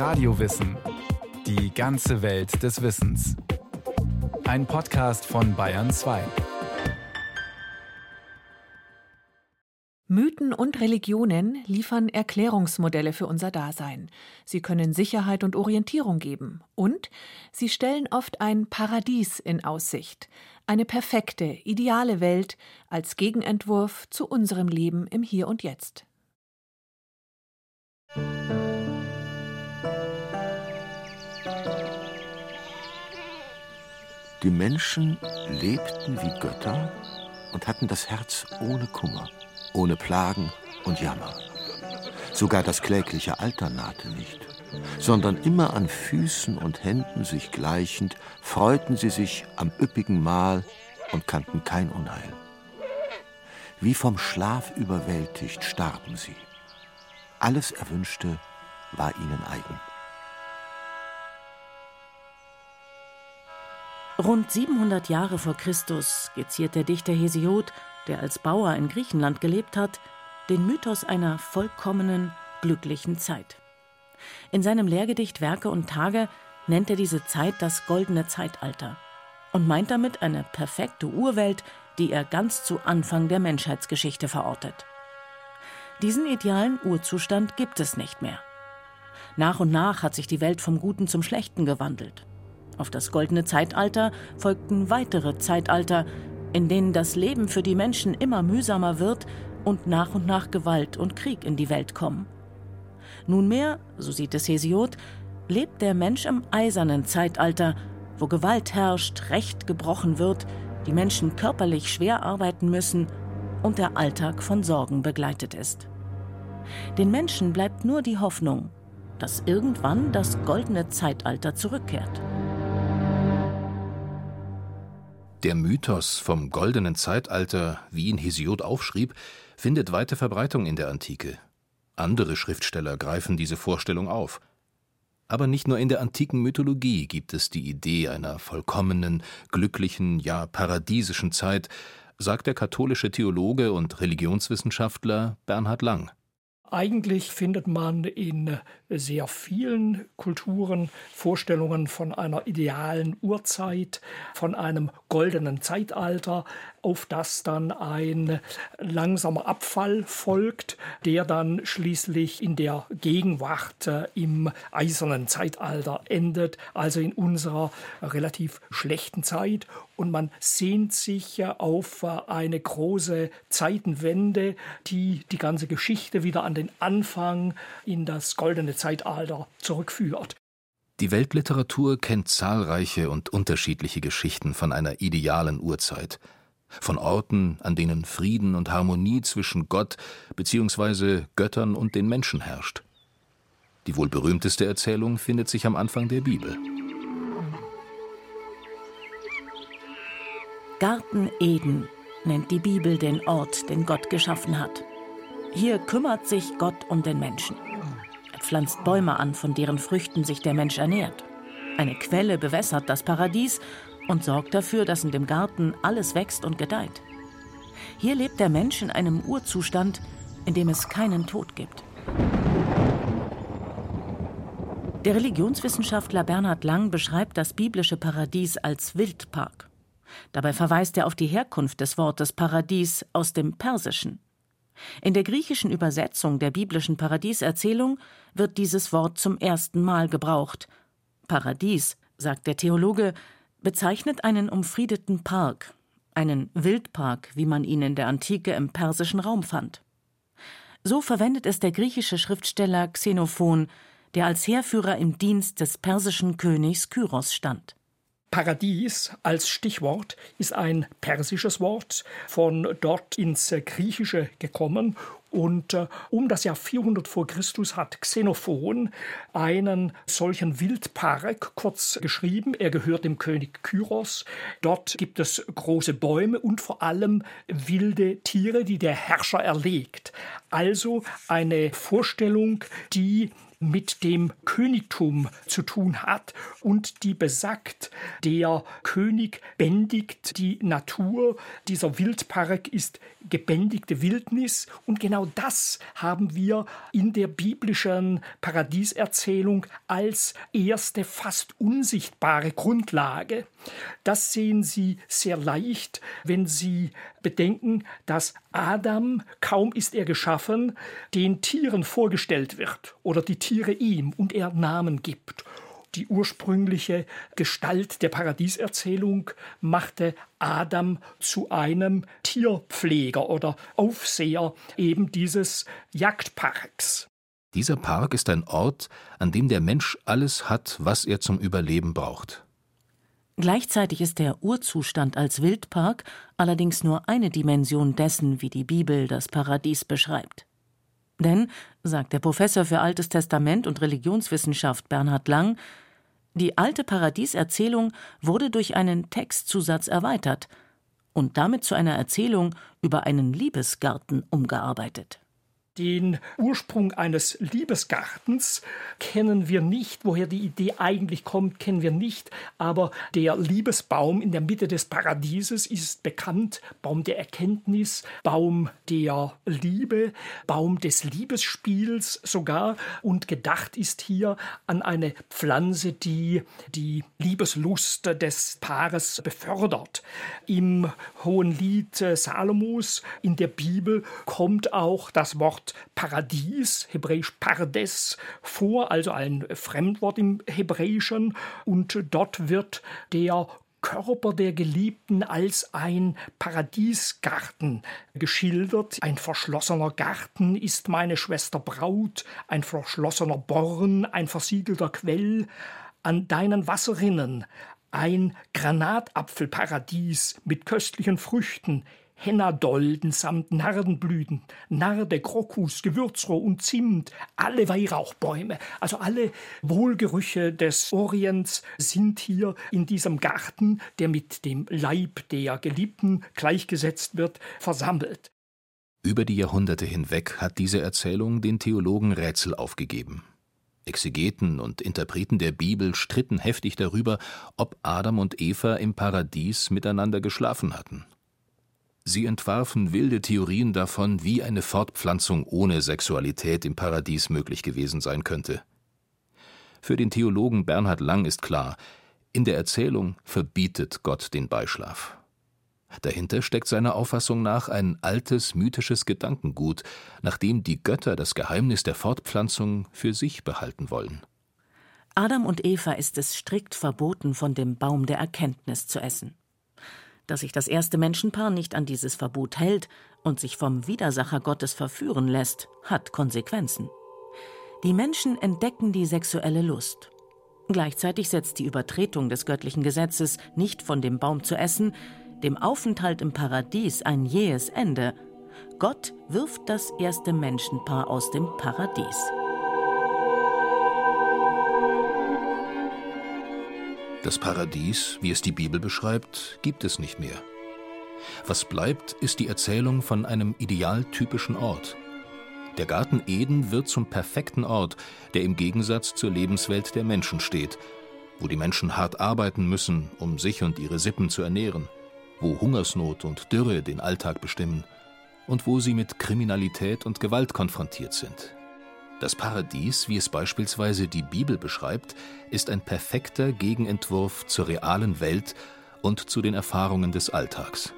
Radiowissen. Die ganze Welt des Wissens. Ein Podcast von Bayern 2. Mythen und Religionen liefern Erklärungsmodelle für unser Dasein. Sie können Sicherheit und Orientierung geben. Und sie stellen oft ein Paradies in Aussicht. Eine perfekte, ideale Welt als Gegenentwurf zu unserem Leben im Hier und Jetzt. Die Menschen lebten wie Götter und hatten das Herz ohne Kummer ohne Plagen und Jammer. Sogar das klägliche Alter nahte nicht, sondern immer an Füßen und Händen sich gleichend, freuten sie sich am üppigen Mahl und kannten kein Unheil. Wie vom Schlaf überwältigt starben sie. Alles Erwünschte war ihnen eigen. Rund 700 Jahre vor Christus skizziert der Dichter Hesiod der als Bauer in Griechenland gelebt hat, den Mythos einer vollkommenen, glücklichen Zeit. In seinem Lehrgedicht Werke und Tage nennt er diese Zeit das goldene Zeitalter und meint damit eine perfekte Urwelt, die er ganz zu Anfang der Menschheitsgeschichte verortet. Diesen idealen Urzustand gibt es nicht mehr. Nach und nach hat sich die Welt vom Guten zum Schlechten gewandelt. Auf das goldene Zeitalter folgten weitere Zeitalter, in denen das Leben für die Menschen immer mühsamer wird und nach und nach Gewalt und Krieg in die Welt kommen. Nunmehr, so sieht es Hesiod, lebt der Mensch im eisernen Zeitalter, wo Gewalt herrscht, Recht gebrochen wird, die Menschen körperlich schwer arbeiten müssen und der Alltag von Sorgen begleitet ist. Den Menschen bleibt nur die Hoffnung, dass irgendwann das goldene Zeitalter zurückkehrt. Der Mythos vom goldenen Zeitalter, wie ihn Hesiod aufschrieb, findet weite Verbreitung in der Antike. Andere Schriftsteller greifen diese Vorstellung auf. Aber nicht nur in der antiken Mythologie gibt es die Idee einer vollkommenen, glücklichen, ja paradiesischen Zeit, sagt der katholische Theologe und Religionswissenschaftler Bernhard Lang. Eigentlich findet man in sehr vielen Kulturen Vorstellungen von einer idealen Urzeit, von einem goldenen Zeitalter, auf das dann ein langsamer Abfall folgt, der dann schließlich in der Gegenwart äh, im eisernen Zeitalter endet, also in unserer relativ schlechten Zeit. Und man sehnt sich auf äh, eine große Zeitenwende, die die ganze Geschichte wieder an den Anfang in das goldene Zeitalter zurückführt. Die Weltliteratur kennt zahlreiche und unterschiedliche Geschichten von einer idealen Urzeit, von Orten, an denen Frieden und Harmonie zwischen Gott bzw. Göttern und den Menschen herrscht. Die wohl berühmteste Erzählung findet sich am Anfang der Bibel. Garten Eden nennt die Bibel den Ort, den Gott geschaffen hat. Hier kümmert sich Gott um den Menschen. Er pflanzt Bäume an, von deren Früchten sich der Mensch ernährt. Eine Quelle bewässert das Paradies und sorgt dafür, dass in dem Garten alles wächst und gedeiht. Hier lebt der Mensch in einem Urzustand, in dem es keinen Tod gibt. Der Religionswissenschaftler Bernhard Lang beschreibt das biblische Paradies als Wildpark. Dabei verweist er auf die Herkunft des Wortes Paradies aus dem Persischen. In der griechischen Übersetzung der biblischen Paradieserzählung wird dieses Wort zum ersten Mal gebraucht. Paradies, sagt der Theologe, bezeichnet einen umfriedeten Park, einen Wildpark, wie man ihn in der Antike im persischen Raum fand. So verwendet es der griechische Schriftsteller Xenophon, der als Heerführer im Dienst des persischen Königs Kyros stand. Paradies als Stichwort ist ein persisches Wort, von dort ins Griechische gekommen. Und äh, um das Jahr 400 vor Christus hat Xenophon einen solchen Wildpark kurz geschrieben. Er gehört dem König Kyros. Dort gibt es große Bäume und vor allem wilde Tiere, die der Herrscher erlegt. Also eine Vorstellung, die mit dem Königtum zu tun hat und die besagt, der König bändigt die Natur, dieser Wildpark ist gebändigte Wildnis und genau das haben wir in der biblischen Paradieserzählung als erste fast unsichtbare Grundlage. Das sehen Sie sehr leicht, wenn Sie bedenken, dass Adam, kaum ist er geschaffen, den Tieren vorgestellt wird oder die Tiere ihm und er Namen gibt. Die ursprüngliche Gestalt der Paradieserzählung machte Adam zu einem Tierpfleger oder Aufseher eben dieses Jagdparks. Dieser Park ist ein Ort, an dem der Mensch alles hat, was er zum Überleben braucht. Gleichzeitig ist der Urzustand als Wildpark allerdings nur eine Dimension dessen, wie die Bibel das Paradies beschreibt. Denn, sagt der Professor für Altes Testament und Religionswissenschaft Bernhard Lang, die alte Paradieserzählung wurde durch einen Textzusatz erweitert und damit zu einer Erzählung über einen Liebesgarten umgearbeitet. Den Ursprung eines Liebesgartens kennen wir nicht. Woher die Idee eigentlich kommt, kennen wir nicht. Aber der Liebesbaum in der Mitte des Paradieses ist bekannt. Baum der Erkenntnis, Baum der Liebe, Baum des Liebesspiels sogar. Und gedacht ist hier an eine Pflanze, die die Liebeslust des Paares befördert. Im Hohen Lied Salomos in der Bibel kommt auch das Wort Paradies, hebräisch Pardes, vor, also ein Fremdwort im Hebräischen. Und dort wird der Körper der Geliebten als ein Paradiesgarten geschildert. Ein verschlossener Garten ist meine Schwester Braut, ein verschlossener Born, ein versiegelter Quell. An deinen Wasserrinnen ein Granatapfelparadies mit köstlichen Früchten, Hennadolden samt Nardenblüten, Narde, Krokus, Gewürzrohr und Zimt, alle Weihrauchbäume, also alle Wohlgerüche des Orients sind hier in diesem Garten, der mit dem Leib der Geliebten gleichgesetzt wird, versammelt. Über die Jahrhunderte hinweg hat diese Erzählung den Theologen Rätsel aufgegeben. Exegeten und Interpreten der Bibel stritten heftig darüber, ob Adam und Eva im Paradies miteinander geschlafen hatten. Sie entwarfen wilde Theorien davon, wie eine Fortpflanzung ohne Sexualität im Paradies möglich gewesen sein könnte. Für den Theologen Bernhard Lang ist klar, in der Erzählung verbietet Gott den Beischlaf. Dahinter steckt seiner Auffassung nach ein altes mythisches Gedankengut, nach dem die Götter das Geheimnis der Fortpflanzung für sich behalten wollen. Adam und Eva ist es strikt verboten, von dem Baum der Erkenntnis zu essen. Dass sich das erste Menschenpaar nicht an dieses Verbot hält und sich vom Widersacher Gottes verführen lässt, hat Konsequenzen. Die Menschen entdecken die sexuelle Lust. Gleichzeitig setzt die Übertretung des göttlichen Gesetzes, nicht von dem Baum zu essen, dem Aufenthalt im Paradies ein jähes Ende. Gott wirft das erste Menschenpaar aus dem Paradies. Das Paradies, wie es die Bibel beschreibt, gibt es nicht mehr. Was bleibt, ist die Erzählung von einem idealtypischen Ort. Der Garten Eden wird zum perfekten Ort, der im Gegensatz zur Lebenswelt der Menschen steht, wo die Menschen hart arbeiten müssen, um sich und ihre Sippen zu ernähren, wo Hungersnot und Dürre den Alltag bestimmen und wo sie mit Kriminalität und Gewalt konfrontiert sind. Das Paradies, wie es beispielsweise die Bibel beschreibt, ist ein perfekter Gegenentwurf zur realen Welt und zu den Erfahrungen des Alltags.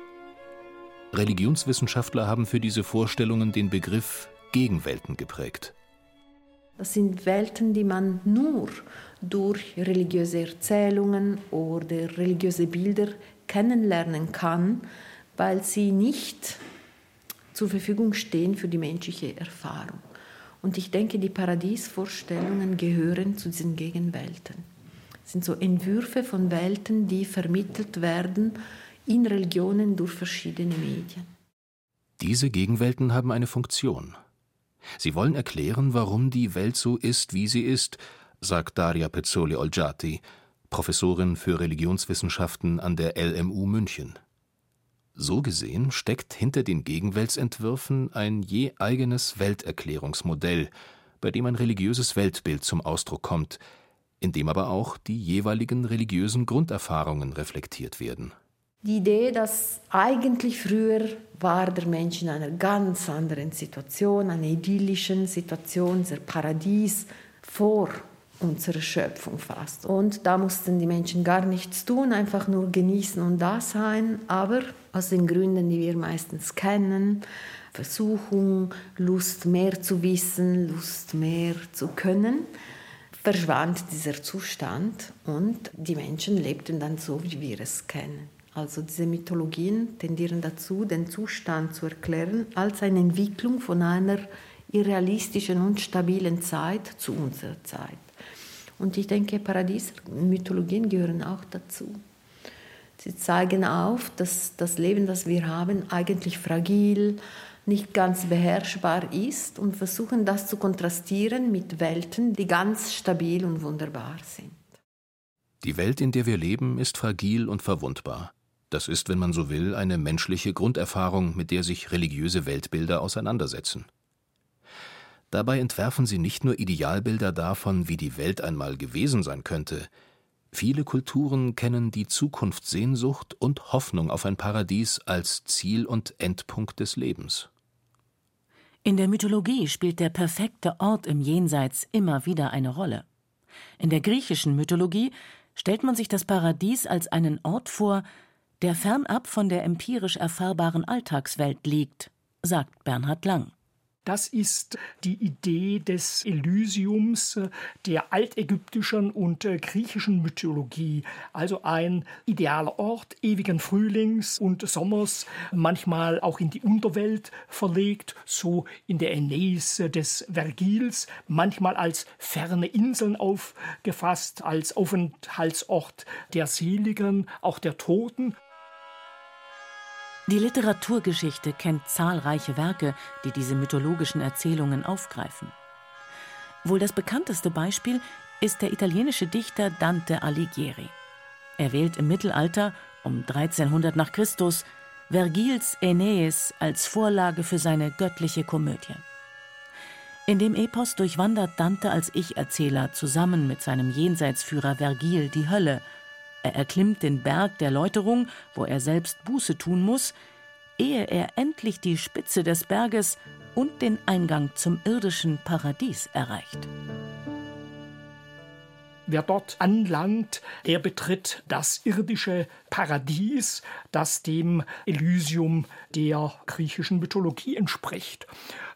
Religionswissenschaftler haben für diese Vorstellungen den Begriff Gegenwelten geprägt. Das sind Welten, die man nur durch religiöse Erzählungen oder religiöse Bilder kennenlernen kann, weil sie nicht zur Verfügung stehen für die menschliche Erfahrung. Und ich denke, die Paradiesvorstellungen gehören zu diesen Gegenwelten. Es sind so Entwürfe von Welten, die vermittelt werden in Religionen durch verschiedene Medien. Diese Gegenwelten haben eine Funktion. Sie wollen erklären, warum die Welt so ist, wie sie ist, sagt Daria Pezzoli Olgiati, Professorin für Religionswissenschaften an der LMU München. So gesehen steckt hinter den Gegenweltsentwürfen ein je eigenes Welterklärungsmodell, bei dem ein religiöses Weltbild zum Ausdruck kommt, in dem aber auch die jeweiligen religiösen Grunderfahrungen reflektiert werden. Die Idee, dass eigentlich früher war der Mensch in einer ganz anderen Situation, einer idyllischen Situation, der Paradies vor unserer Schöpfung fast. Und da mussten die Menschen gar nichts tun, einfach nur genießen und da sein. Aber aus den Gründen, die wir meistens kennen, Versuchung, Lust mehr zu wissen, Lust mehr zu können, verschwand dieser Zustand und die Menschen lebten dann so, wie wir es kennen. Also diese Mythologien tendieren dazu, den Zustand zu erklären als eine Entwicklung von einer irrealistischen und stabilen Zeit zu unserer Zeit. Und ich denke, Paradies-Mythologien gehören auch dazu. Sie zeigen auf, dass das Leben, das wir haben, eigentlich fragil, nicht ganz beherrschbar ist und versuchen das zu kontrastieren mit Welten, die ganz stabil und wunderbar sind. Die Welt, in der wir leben, ist fragil und verwundbar. Das ist, wenn man so will, eine menschliche Grunderfahrung, mit der sich religiöse Weltbilder auseinandersetzen. Dabei entwerfen sie nicht nur Idealbilder davon, wie die Welt einmal gewesen sein könnte, viele Kulturen kennen die Zukunftssehnsucht und Hoffnung auf ein Paradies als Ziel und Endpunkt des Lebens. In der Mythologie spielt der perfekte Ort im Jenseits immer wieder eine Rolle. In der griechischen Mythologie stellt man sich das Paradies als einen Ort vor, der fernab von der empirisch erfahrbaren Alltagswelt liegt, sagt Bernhard Lang. Das ist die Idee des Elysiums der altägyptischen und äh, griechischen Mythologie. Also ein idealer Ort ewigen Frühlings und Sommers, manchmal auch in die Unterwelt verlegt, so in der Aeneis des Vergils, manchmal als ferne Inseln aufgefasst, als Aufenthaltsort der Seligen, auch der Toten. Die Literaturgeschichte kennt zahlreiche Werke, die diese mythologischen Erzählungen aufgreifen. Wohl das bekannteste Beispiel ist der italienische Dichter Dante Alighieri. Er wählt im Mittelalter, um 1300 nach Christus, Vergils Aeneis als Vorlage für seine göttliche Komödie. In dem Epos durchwandert Dante als Ich-Erzähler zusammen mit seinem Jenseitsführer Vergil die Hölle – er erklimmt den Berg der Läuterung, wo er selbst Buße tun muss, ehe er endlich die Spitze des Berges und den Eingang zum irdischen Paradies erreicht. Wer dort anlangt, der betritt das irdische Paradies, das dem Elysium der griechischen Mythologie entspricht.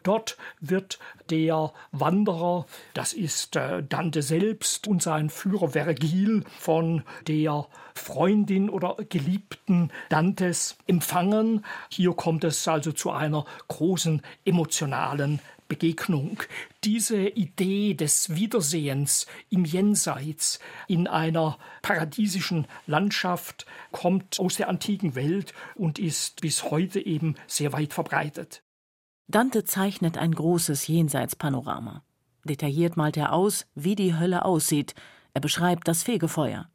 Dort wird der Wanderer, das ist äh, Dante selbst und sein Führer Vergil, von der Freundin oder Geliebten Dantes empfangen. Hier kommt es also zu einer großen emotionalen Begegnung. Diese Idee des Wiedersehens im Jenseits in einer paradiesischen Landschaft kommt aus der antiken Welt und ist bis heute eben sehr weit verbreitet. Dante zeichnet ein großes Jenseitspanorama. Detailliert malt er aus, wie die Hölle aussieht. Er beschreibt das Fegefeuer.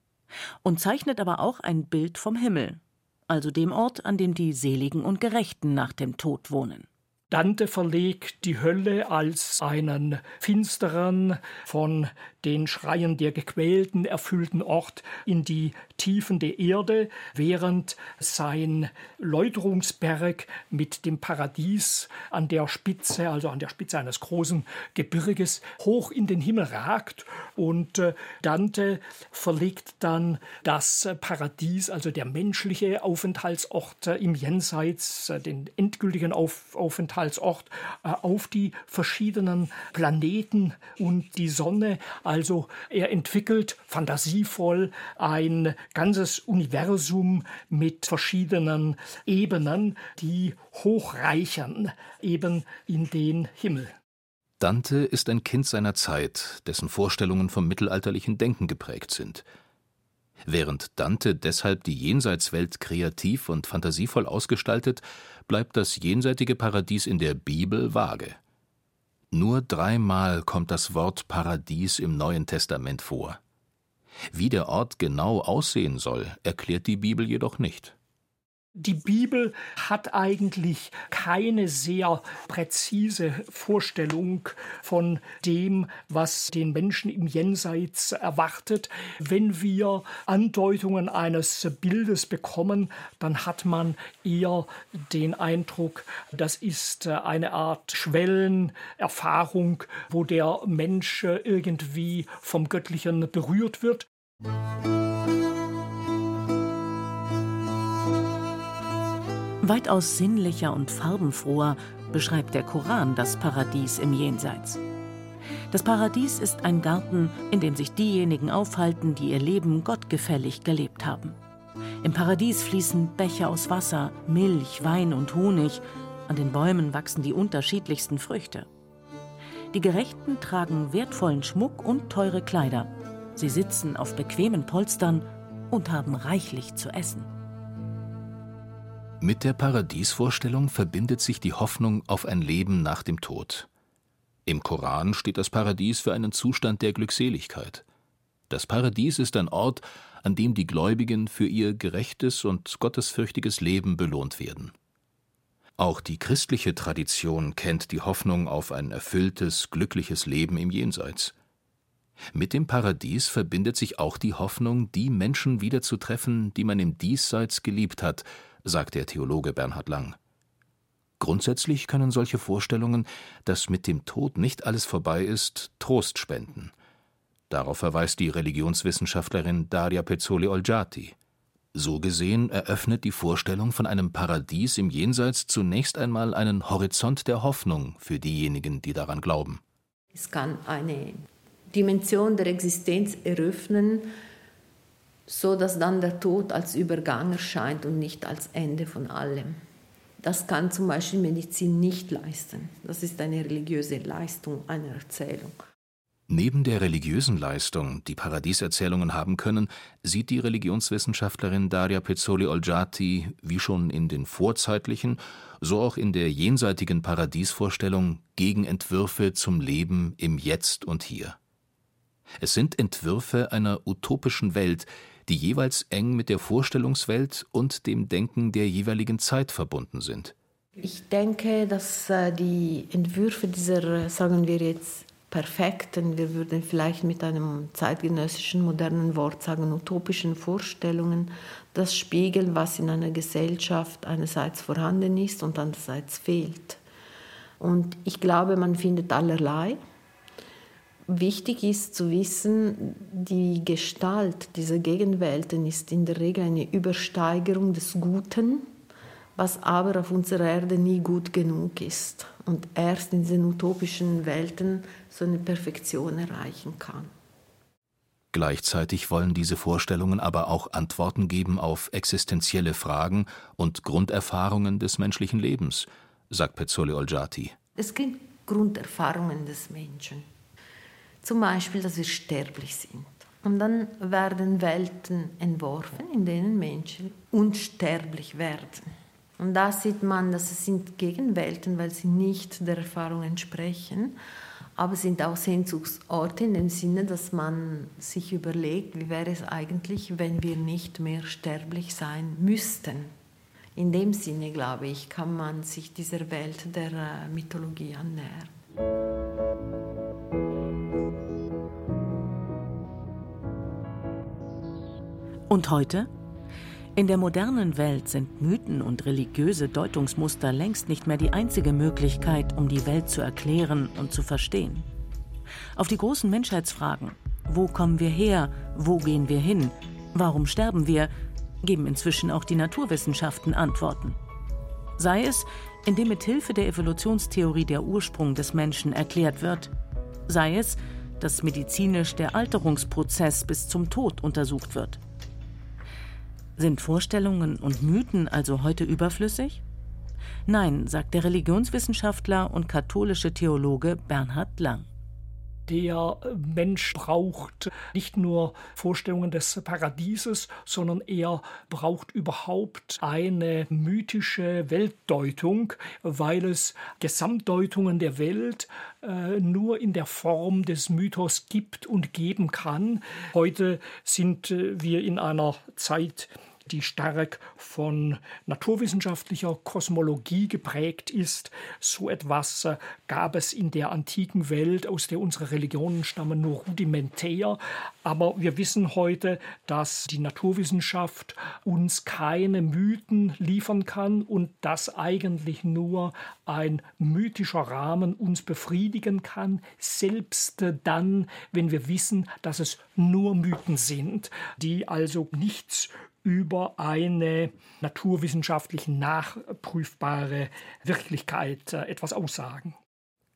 Und zeichnet aber auch ein Bild vom Himmel, also dem Ort, an dem die Seligen und Gerechten nach dem Tod wohnen. Dante verlegt die Hölle als einen finsteren, von den Schreien der Gequälten erfüllten Ort in die Tiefen der Erde, während sein Läuterungsberg mit dem Paradies an der Spitze, also an der Spitze eines großen Gebirges, hoch in den Himmel ragt. Und äh, Dante verlegt dann das Paradies, also der menschliche Aufenthaltsort im Jenseits, äh, den endgültigen Aufenthalt Aufenthaltsort äh, auf die verschiedenen Planeten und die Sonne. Also er entwickelt fantasievoll ein ganzes Universum mit verschiedenen Ebenen, die hochreichen eben in den Himmel. Dante ist ein Kind seiner Zeit, dessen Vorstellungen vom mittelalterlichen Denken geprägt sind. Während Dante deshalb die Jenseitswelt kreativ und fantasievoll ausgestaltet, bleibt das jenseitige Paradies in der Bibel vage. Nur dreimal kommt das Wort Paradies im Neuen Testament vor. Wie der Ort genau aussehen soll, erklärt die Bibel jedoch nicht. Die Bibel hat eigentlich keine sehr präzise Vorstellung von dem, was den Menschen im Jenseits erwartet. Wenn wir Andeutungen eines Bildes bekommen, dann hat man eher den Eindruck, das ist eine Art Schwellenerfahrung, wo der Mensch irgendwie vom Göttlichen berührt wird. Weitaus sinnlicher und farbenfroher beschreibt der Koran das Paradies im Jenseits. Das Paradies ist ein Garten, in dem sich diejenigen aufhalten, die ihr Leben gottgefällig gelebt haben. Im Paradies fließen Becher aus Wasser, Milch, Wein und Honig. An den Bäumen wachsen die unterschiedlichsten Früchte. Die Gerechten tragen wertvollen Schmuck und teure Kleider. Sie sitzen auf bequemen Polstern und haben reichlich zu essen. Mit der Paradiesvorstellung verbindet sich die Hoffnung auf ein Leben nach dem Tod. Im Koran steht das Paradies für einen Zustand der Glückseligkeit. Das Paradies ist ein Ort, an dem die Gläubigen für ihr gerechtes und gottesfürchtiges Leben belohnt werden. Auch die christliche Tradition kennt die Hoffnung auf ein erfülltes, glückliches Leben im Jenseits. Mit dem Paradies verbindet sich auch die Hoffnung, die Menschen wiederzutreffen, die man im Diesseits geliebt hat, sagt der Theologe Bernhard Lang. Grundsätzlich können solche Vorstellungen, dass mit dem Tod nicht alles vorbei ist, Trost spenden. Darauf verweist die Religionswissenschaftlerin Daria Pezzoli Olgiati. So gesehen eröffnet die Vorstellung von einem Paradies im Jenseits zunächst einmal einen Horizont der Hoffnung für diejenigen, die daran glauben. Es kann eine Dimension der Existenz eröffnen, so dass dann der Tod als Übergang erscheint und nicht als Ende von allem. Das kann zum Beispiel Medizin nicht leisten. Das ist eine religiöse Leistung einer Erzählung. Neben der religiösen Leistung, die Paradieserzählungen haben können, sieht die Religionswissenschaftlerin Daria Pezzoli Olgiati, wie schon in den vorzeitlichen, so auch in der jenseitigen Paradiesvorstellung, Gegenentwürfe zum Leben im Jetzt und Hier. Es sind Entwürfe einer utopischen Welt, die jeweils eng mit der Vorstellungswelt und dem Denken der jeweiligen Zeit verbunden sind. Ich denke, dass äh, die Entwürfe dieser, sagen wir jetzt, perfekten, wir würden vielleicht mit einem zeitgenössischen modernen Wort sagen, utopischen Vorstellungen, das spiegeln, was in einer Gesellschaft einerseits vorhanden ist und andererseits fehlt. Und ich glaube, man findet allerlei. Wichtig ist zu wissen, die Gestalt dieser Gegenwelten ist in der Regel eine Übersteigerung des Guten, was aber auf unserer Erde nie gut genug ist und erst in diesen utopischen Welten so eine Perfektion erreichen kann. Gleichzeitig wollen diese Vorstellungen aber auch Antworten geben auf existenzielle Fragen und Grunderfahrungen des menschlichen Lebens, sagt Pezzoli Olgiati. Es gibt Grunderfahrungen des Menschen. Zum Beispiel, dass wir sterblich sind. Und dann werden Welten entworfen, in denen Menschen unsterblich werden. Und da sieht man, dass es sind Gegenwelten, weil sie nicht der Erfahrung entsprechen, aber sind auch Sehnsuchtsorte in dem Sinne, dass man sich überlegt, wie wäre es eigentlich, wenn wir nicht mehr sterblich sein müssten. In dem Sinne, glaube ich, kann man sich dieser Welt der äh, Mythologie annähern. Und heute? In der modernen Welt sind Mythen und religiöse Deutungsmuster längst nicht mehr die einzige Möglichkeit, um die Welt zu erklären und zu verstehen. Auf die großen Menschheitsfragen wo kommen wir her, wo gehen wir hin, warum sterben wir, geben inzwischen auch die Naturwissenschaften Antworten. Sei es, indem mit Hilfe der Evolutionstheorie der Ursprung des Menschen erklärt wird, sei es, dass medizinisch der Alterungsprozess bis zum Tod untersucht wird. Sind Vorstellungen und Mythen also heute überflüssig? Nein, sagt der Religionswissenschaftler und katholische Theologe Bernhard Lang. Der Mensch braucht nicht nur Vorstellungen des Paradieses, sondern er braucht überhaupt eine mythische Weltdeutung, weil es Gesamtdeutungen der Welt äh, nur in der Form des Mythos gibt und geben kann. Heute sind äh, wir in einer Zeit, die stark von naturwissenschaftlicher Kosmologie geprägt ist. So etwas äh, gab es in der antiken Welt, aus der unsere Religionen stammen, nur rudimentär. Aber wir wissen heute, dass die Naturwissenschaft uns keine Mythen liefern kann und dass eigentlich nur ein mythischer Rahmen uns befriedigen kann, selbst dann, wenn wir wissen, dass es nur Mythen sind, die also nichts über eine naturwissenschaftlich nachprüfbare Wirklichkeit äh, etwas aussagen.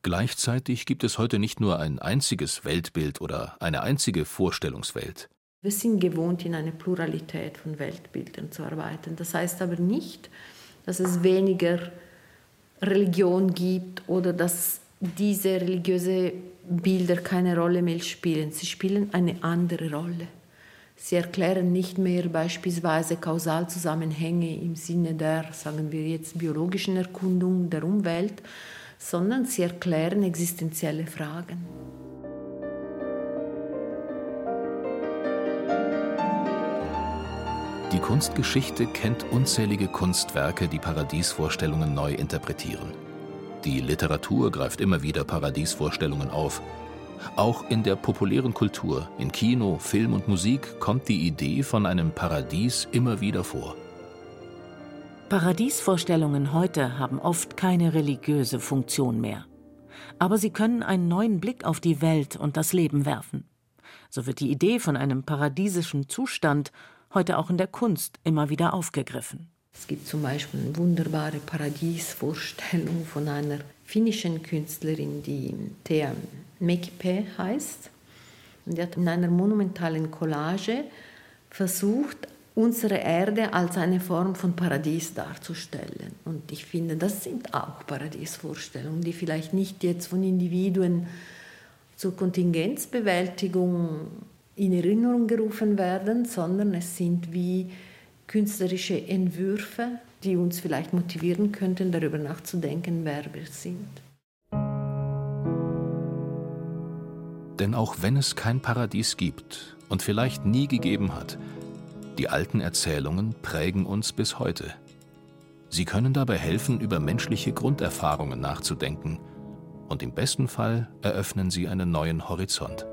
Gleichzeitig gibt es heute nicht nur ein einziges Weltbild oder eine einzige Vorstellungswelt. Wir sind gewohnt, in einer Pluralität von Weltbildern zu arbeiten. Das heißt aber nicht, dass es weniger Religion gibt oder dass diese religiösen Bilder keine Rolle mehr spielen. Sie spielen eine andere Rolle. Sie erklären nicht mehr beispielsweise Kausalzusammenhänge im Sinne der, sagen wir jetzt, biologischen Erkundung der Umwelt, sondern sie erklären existenzielle Fragen. Die Kunstgeschichte kennt unzählige Kunstwerke, die Paradiesvorstellungen neu interpretieren. Die Literatur greift immer wieder Paradiesvorstellungen auf. Auch in der populären Kultur, in Kino, Film und Musik kommt die Idee von einem Paradies immer wieder vor. Paradiesvorstellungen heute haben oft keine religiöse Funktion mehr. Aber sie können einen neuen Blick auf die Welt und das Leben werfen. So wird die Idee von einem paradiesischen Zustand heute auch in der Kunst immer wieder aufgegriffen. Es gibt zum Beispiel eine wunderbare Paradiesvorstellung von einer finnischen Künstlerin, die Thea Mekipe heißt. Und die hat in einer monumentalen Collage versucht, unsere Erde als eine Form von Paradies darzustellen. Und ich finde, das sind auch Paradiesvorstellungen, die vielleicht nicht jetzt von Individuen zur Kontingenzbewältigung in Erinnerung gerufen werden, sondern es sind wie künstlerische Entwürfe, die uns vielleicht motivieren könnten, darüber nachzudenken, wer wir sind. Denn auch wenn es kein Paradies gibt und vielleicht nie gegeben hat, die alten Erzählungen prägen uns bis heute. Sie können dabei helfen, über menschliche Grunderfahrungen nachzudenken, und im besten Fall eröffnen sie einen neuen Horizont.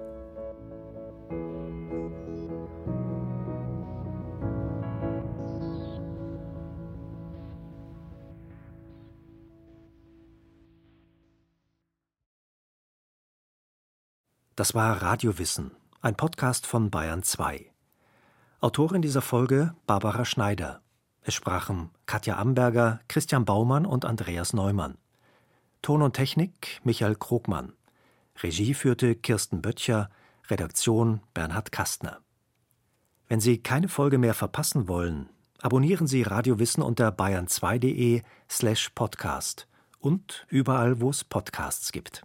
Das war Radiowissen, ein Podcast von Bayern 2. Autorin dieser Folge Barbara Schneider. Es sprachen Katja Amberger, Christian Baumann und Andreas Neumann. Ton und Technik Michael Krogmann. Regie führte Kirsten Böttcher, Redaktion Bernhard Kastner. Wenn Sie keine Folge mehr verpassen wollen, abonnieren Sie Radiowissen unter bayern2.de slash podcast und überall, wo es Podcasts gibt.